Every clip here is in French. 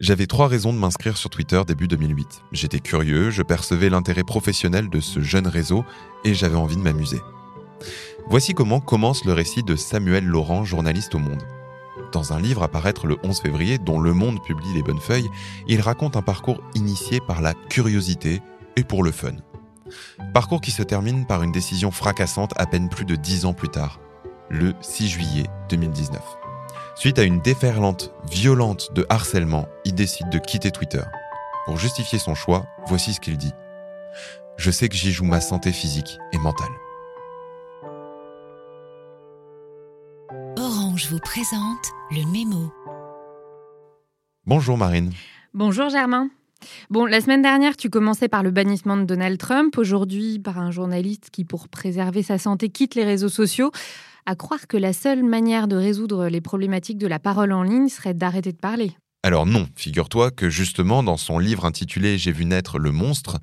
J'avais trois raisons de m'inscrire sur Twitter début 2008. J'étais curieux, je percevais l'intérêt professionnel de ce jeune réseau et j'avais envie de m'amuser. Voici comment commence le récit de Samuel Laurent, journaliste au Monde. Dans un livre à paraître le 11 février, dont Le Monde publie les bonnes feuilles, il raconte un parcours initié par la curiosité et pour le fun. Parcours qui se termine par une décision fracassante à peine plus de dix ans plus tard, le 6 juillet 2019. Suite à une déferlante violente de harcèlement, il décide de quitter Twitter. Pour justifier son choix, voici ce qu'il dit. Je sais que j'y joue ma santé physique et mentale. Orange vous présente le mémo. Bonjour Marine. Bonjour Germain. Bon, la semaine dernière, tu commençais par le bannissement de Donald Trump, aujourd'hui par un journaliste qui, pour préserver sa santé, quitte les réseaux sociaux. À croire que la seule manière de résoudre les problématiques de la parole en ligne serait d'arrêter de parler. Alors non, figure-toi que justement dans son livre intitulé J'ai vu naître le monstre,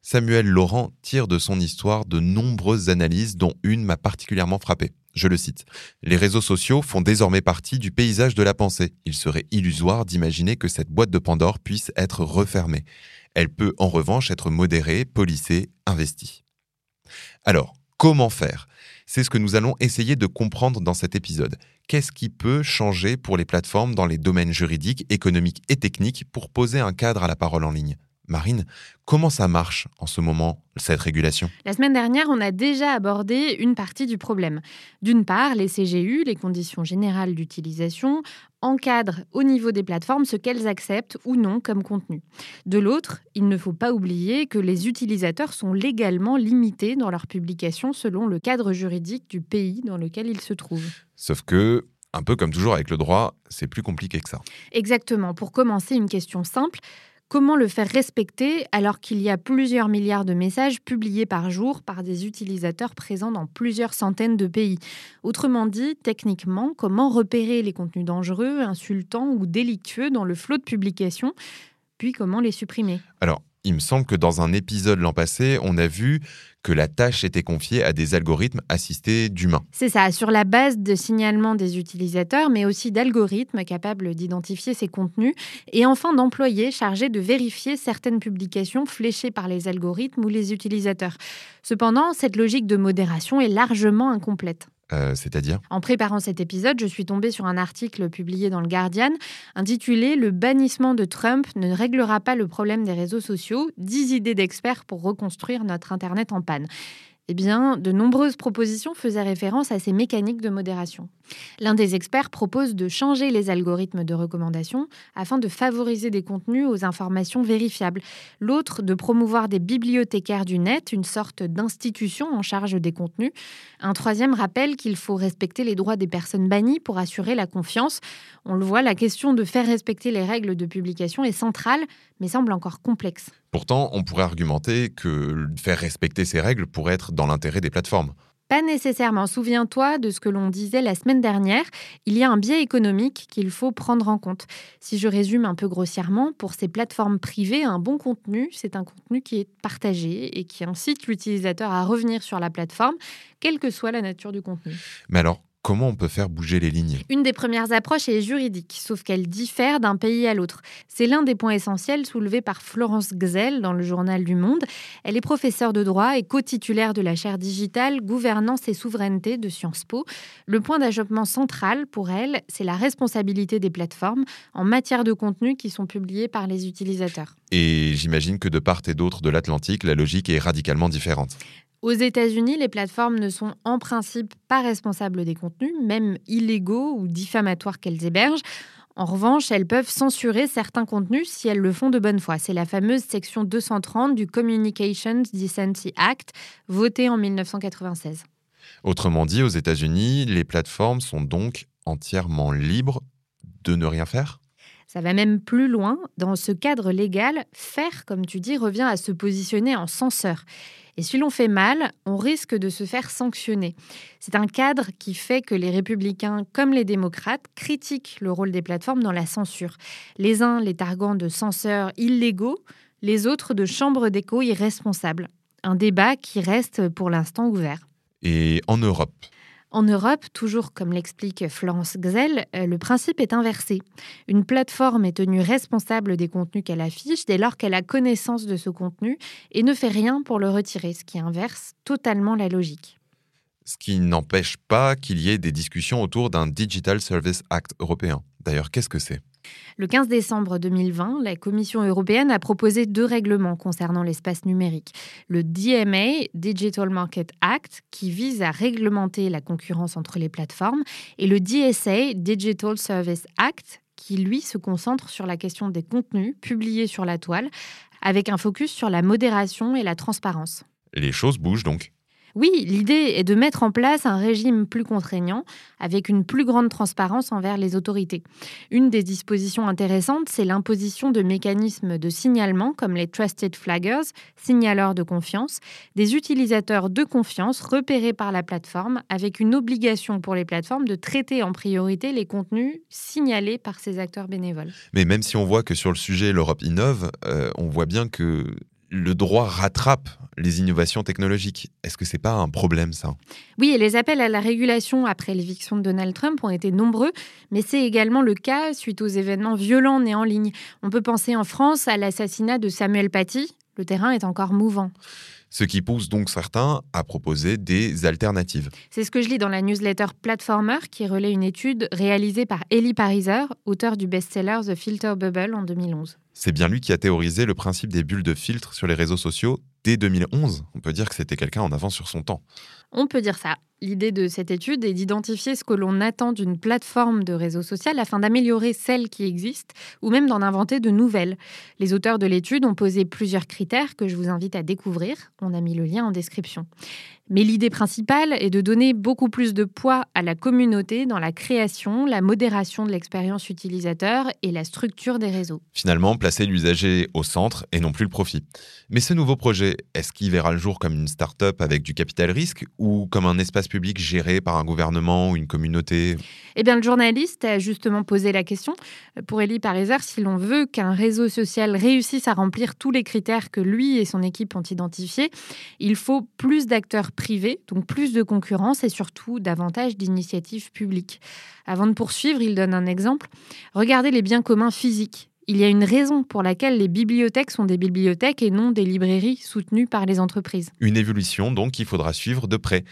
Samuel Laurent tire de son histoire de nombreuses analyses dont une m'a particulièrement frappé. Je le cite. Les réseaux sociaux font désormais partie du paysage de la pensée. Il serait illusoire d'imaginer que cette boîte de Pandore puisse être refermée. Elle peut en revanche être modérée, polissée, investie. Alors, comment faire? C'est ce que nous allons essayer de comprendre dans cet épisode. Qu'est-ce qui peut changer pour les plateformes dans les domaines juridiques, économiques et techniques pour poser un cadre à la parole en ligne? Marine, comment ça marche en ce moment, cette régulation? La semaine dernière, on a déjà abordé une partie du problème. D'une part, les CGU, les conditions générales d'utilisation, encadrent au niveau des plateformes ce qu'elles acceptent ou non comme contenu. De l'autre, il ne faut pas oublier que les utilisateurs sont légalement limités dans leur publication selon le cadre juridique du pays dans lequel ils se trouvent. Sauf que un peu comme toujours avec le droit, c'est plus compliqué que ça. Exactement. Pour commencer, une question simple. Comment le faire respecter alors qu'il y a plusieurs milliards de messages publiés par jour par des utilisateurs présents dans plusieurs centaines de pays. Autrement dit, techniquement, comment repérer les contenus dangereux, insultants ou délictueux dans le flot de publication Puis comment les supprimer? Il me semble que dans un épisode l'an passé, on a vu que la tâche était confiée à des algorithmes assistés d'humains. C'est ça, sur la base de signalements des utilisateurs, mais aussi d'algorithmes capables d'identifier ces contenus, et enfin d'employés chargés de vérifier certaines publications fléchées par les algorithmes ou les utilisateurs. Cependant, cette logique de modération est largement incomplète. Euh, c'est-à-dire En préparant cet épisode, je suis tombée sur un article publié dans le Guardian intitulé Le bannissement de Trump ne réglera pas le problème des réseaux sociaux 10 idées d'experts pour reconstruire notre Internet en panne eh bien, de nombreuses propositions faisaient référence à ces mécaniques de modération. L'un des experts propose de changer les algorithmes de recommandation afin de favoriser des contenus aux informations vérifiables. L'autre, de promouvoir des bibliothécaires du net, une sorte d'institution en charge des contenus. Un troisième rappelle qu'il faut respecter les droits des personnes bannies pour assurer la confiance. On le voit, la question de faire respecter les règles de publication est centrale, mais semble encore complexe. Pourtant, on pourrait argumenter que faire respecter ces règles pourrait être dans l'intérêt des plateformes. Pas nécessairement. Souviens-toi de ce que l'on disait la semaine dernière. Il y a un biais économique qu'il faut prendre en compte. Si je résume un peu grossièrement, pour ces plateformes privées, un bon contenu, c'est un contenu qui est partagé et qui incite l'utilisateur à revenir sur la plateforme, quelle que soit la nature du contenu. Mais alors, Comment on peut faire bouger les lignes? Une des premières approches est juridique, sauf qu'elle diffère d'un pays à l'autre. C'est l'un des points essentiels soulevés par Florence Gzell dans le journal du Monde. Elle est professeure de droit et co-titulaire de la chaire digitale Gouvernance et souveraineté de Sciences Po. Le point d'achoppement central pour elle, c'est la responsabilité des plateformes en matière de contenu qui sont publiés par les utilisateurs. Et j'imagine que de part et d'autre de l'Atlantique, la logique est radicalement différente. Aux États-Unis, les plateformes ne sont en principe pas responsables des contenus, même illégaux ou diffamatoires qu'elles hébergent. En revanche, elles peuvent censurer certains contenus si elles le font de bonne foi. C'est la fameuse section 230 du Communications Decency Act, votée en 1996. Autrement dit, aux États-Unis, les plateformes sont donc entièrement libres de ne rien faire? Ça va même plus loin. Dans ce cadre légal, faire, comme tu dis, revient à se positionner en censeur. Et si l'on fait mal, on risque de se faire sanctionner. C'est un cadre qui fait que les républicains comme les démocrates critiquent le rôle des plateformes dans la censure. Les uns les targuant de censeurs illégaux, les autres de chambres d'écho irresponsables. Un débat qui reste pour l'instant ouvert. Et en Europe En Europe, toujours comme l'explique Florence Gzell, euh, le principe est inversé. Une plateforme est tenue responsable des contenus qu'elle affiche dès lors qu'elle a connaissance de ce contenu et ne fait rien pour le retirer, ce qui inverse totalement la logique. Ce qui n'empêche pas qu'il y ait des discussions autour d'un Digital Service Act européen. D'ailleurs, qu'est-ce que c'est? Le 15 décembre 2020, la Commission européenne a proposé deux règlements concernant l'espace numérique. Le DMA, Digital Market Act, qui vise à réglementer la concurrence entre les plateformes, et le DSA, Digital Service Act, qui lui se concentre sur la question des contenus publiés sur la toile, avec un focus sur la modération et la transparence. Les choses bougent donc. Oui, l'idée est de mettre en place un régime plus contraignant, avec une plus grande transparence envers les autorités. Une des dispositions intéressantes, c'est l'imposition de mécanismes de signalement comme les Trusted Flaggers, signaleurs de confiance, des utilisateurs de confiance repérés par la plateforme, avec une obligation pour les plateformes de traiter en priorité les contenus signalés par ces acteurs bénévoles. Mais même si on voit que sur le sujet, l'Europe innove, euh, on voit bien que le droit rattrape les innovations technologiques. Est-ce que c'est pas un problème ça? Oui, et les appels à la régulation après l'éviction de Donald Trump ont été nombreux, mais c'est également le cas suite aux événements violents nés en ligne. On peut penser en France à l'assassinat de Samuel Paty. Le terrain est encore mouvant ce qui pousse donc certains à proposer des alternatives. C'est ce que je lis dans la newsletter Platformer qui relaie une étude réalisée par Elie Pariser, auteur du best-seller The Filter Bubble en 2011. C'est bien lui qui a théorisé le principe des bulles de filtre sur les réseaux sociaux dès 2011. On peut dire que c'était quelqu'un en avance sur son temps. On peut dire ça. L'idée de cette étude est d'identifier ce que l'on attend d'une plateforme de réseau social afin d'améliorer celles qui existent ou même d'en inventer de nouvelles. Les auteurs de l'étude ont posé plusieurs critères que je vous invite à découvrir. On a mis le lien en description. Mais l'idée principale est de donner beaucoup plus de poids à la communauté dans la création, la modération de l'expérience utilisateur et la structure des réseaux. Finalement, placer l'usager au centre et non plus le profit. Mais ce nouveau projet, est-ce qu'il verra le jour comme une start-up avec du capital risque ou comme un espace public géré par un gouvernement ou une communauté? Eh bien, le journaliste a justement posé la question. Pour Elie Pariser, si l'on veut qu'un réseau social réussisse à remplir tous les critères que lui et son équipe ont identifiés, il faut plus d'acteurs privés, donc plus de concurrence et surtout davantage d'initiatives publiques. Avant de poursuivre, il donne un exemple. Regardez les biens communs physiques. Il y a une raison pour laquelle les bibliothèques sont des bibliothèques et non des librairies soutenues par les entreprises. Une évolution donc qu'il faudra suivre de près.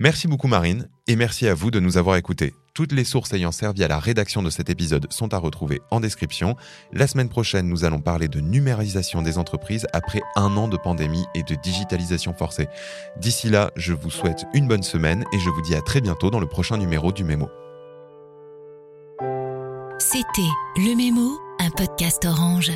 Merci beaucoup Marine et merci à vous de nous avoir écoutés. Toutes les sources ayant servi à la rédaction de cet épisode sont à retrouver en description. La semaine prochaine, nous allons parler de numérisation des entreprises après un an de pandémie et de digitalisation forcée. D'ici là, je vous souhaite une bonne semaine et je vous dis à très bientôt dans le prochain numéro du Mémo. C'était Le Mémo, un podcast orange.